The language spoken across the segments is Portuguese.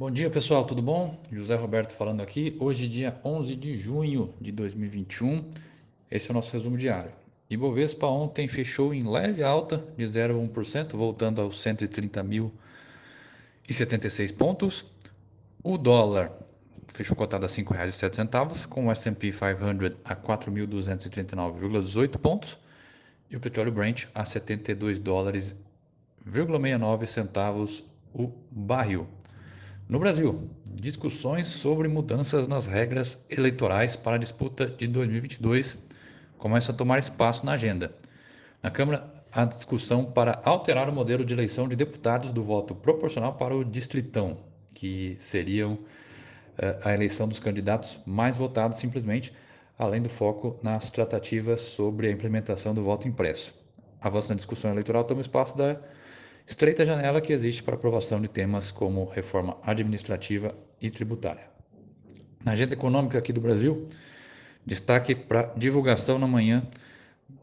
Bom dia pessoal, tudo bom? José Roberto falando aqui. Hoje, dia 11 de junho de 2021. Esse é o nosso resumo diário. Ibovespa ontem fechou em leve alta de 0,1%, voltando aos 130.076 pontos. O dólar fechou cotado a R$ 5,07, com o S&P 500 a 4.239,18 pontos e o petróleo Brent a 72 dólares 69 centavos o barril. No Brasil, discussões sobre mudanças nas regras eleitorais para a disputa de 2022 começam a tomar espaço na agenda. Na Câmara, a discussão para alterar o modelo de eleição de deputados do voto proporcional para o distritão, que seriam eh, a eleição dos candidatos mais votados simplesmente, além do foco nas tratativas sobre a implementação do voto impresso. Avanço na discussão eleitoral toma espaço da estreita janela que existe para aprovação de temas como reforma administrativa e tributária. Na agenda econômica aqui do Brasil, destaque para divulgação na manhã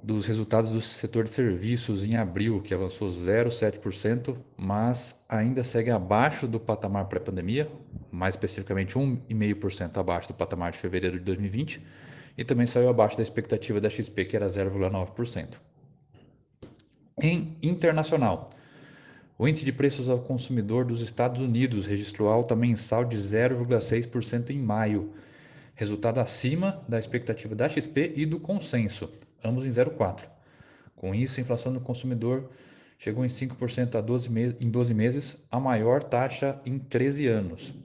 dos resultados do setor de serviços em abril, que avançou 0,7%, mas ainda segue abaixo do patamar pré-pandemia, mais especificamente 1,5% abaixo do patamar de fevereiro de 2020, e também saiu abaixo da expectativa da XP, que era 0,9%. Em internacional, o índice de preços ao consumidor dos Estados Unidos registrou alta mensal de 0,6% em maio, resultado acima da expectativa da XP e do consenso, ambos em 0,4%. Com isso, a inflação do consumidor chegou em 5% a 12 em 12 meses, a maior taxa em 13 anos.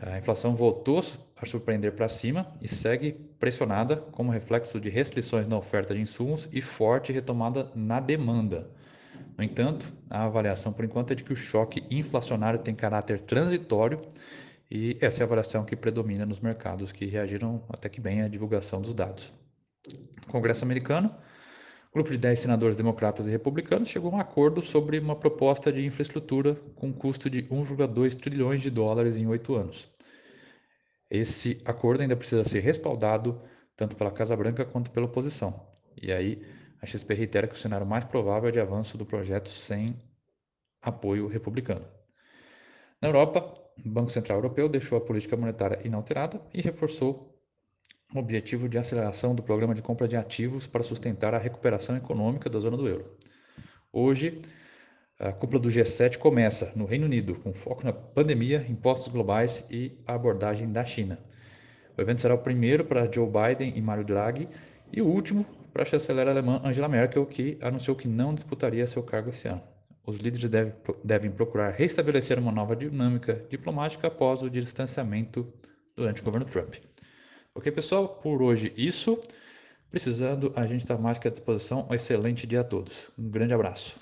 A inflação voltou a surpreender para cima e segue pressionada como reflexo de restrições na oferta de insumos e forte retomada na demanda. No entanto, a avaliação por enquanto é de que o choque inflacionário tem caráter transitório e essa é a avaliação que predomina nos mercados que reagiram até que bem à divulgação dos dados. No Congresso americano, o grupo de 10 senadores democratas e republicanos chegou a um acordo sobre uma proposta de infraestrutura com custo de 1,2 trilhões de dólares em oito anos. Esse acordo ainda precisa ser respaldado tanto pela Casa Branca quanto pela oposição. E aí, a XP reitera que o cenário mais provável é de avanço do projeto sem apoio republicano. Na Europa, o Banco Central Europeu deixou a política monetária inalterada e reforçou o objetivo de aceleração do programa de compra de ativos para sustentar a recuperação econômica da zona do euro. Hoje, a cúpula do G7 começa no Reino Unido, com foco na pandemia, impostos globais e a abordagem da China. O evento será o primeiro para Joe Biden e Mario Draghi e o último para a chanceler alemã Angela Merkel, que anunciou que não disputaria seu cargo esse ano. Os líderes deve, devem procurar restabelecer uma nova dinâmica diplomática após o distanciamento durante o governo Trump. Ok, pessoal? Por hoje, isso. Precisando, a gente está mais que à disposição. Um excelente dia a todos. Um grande abraço.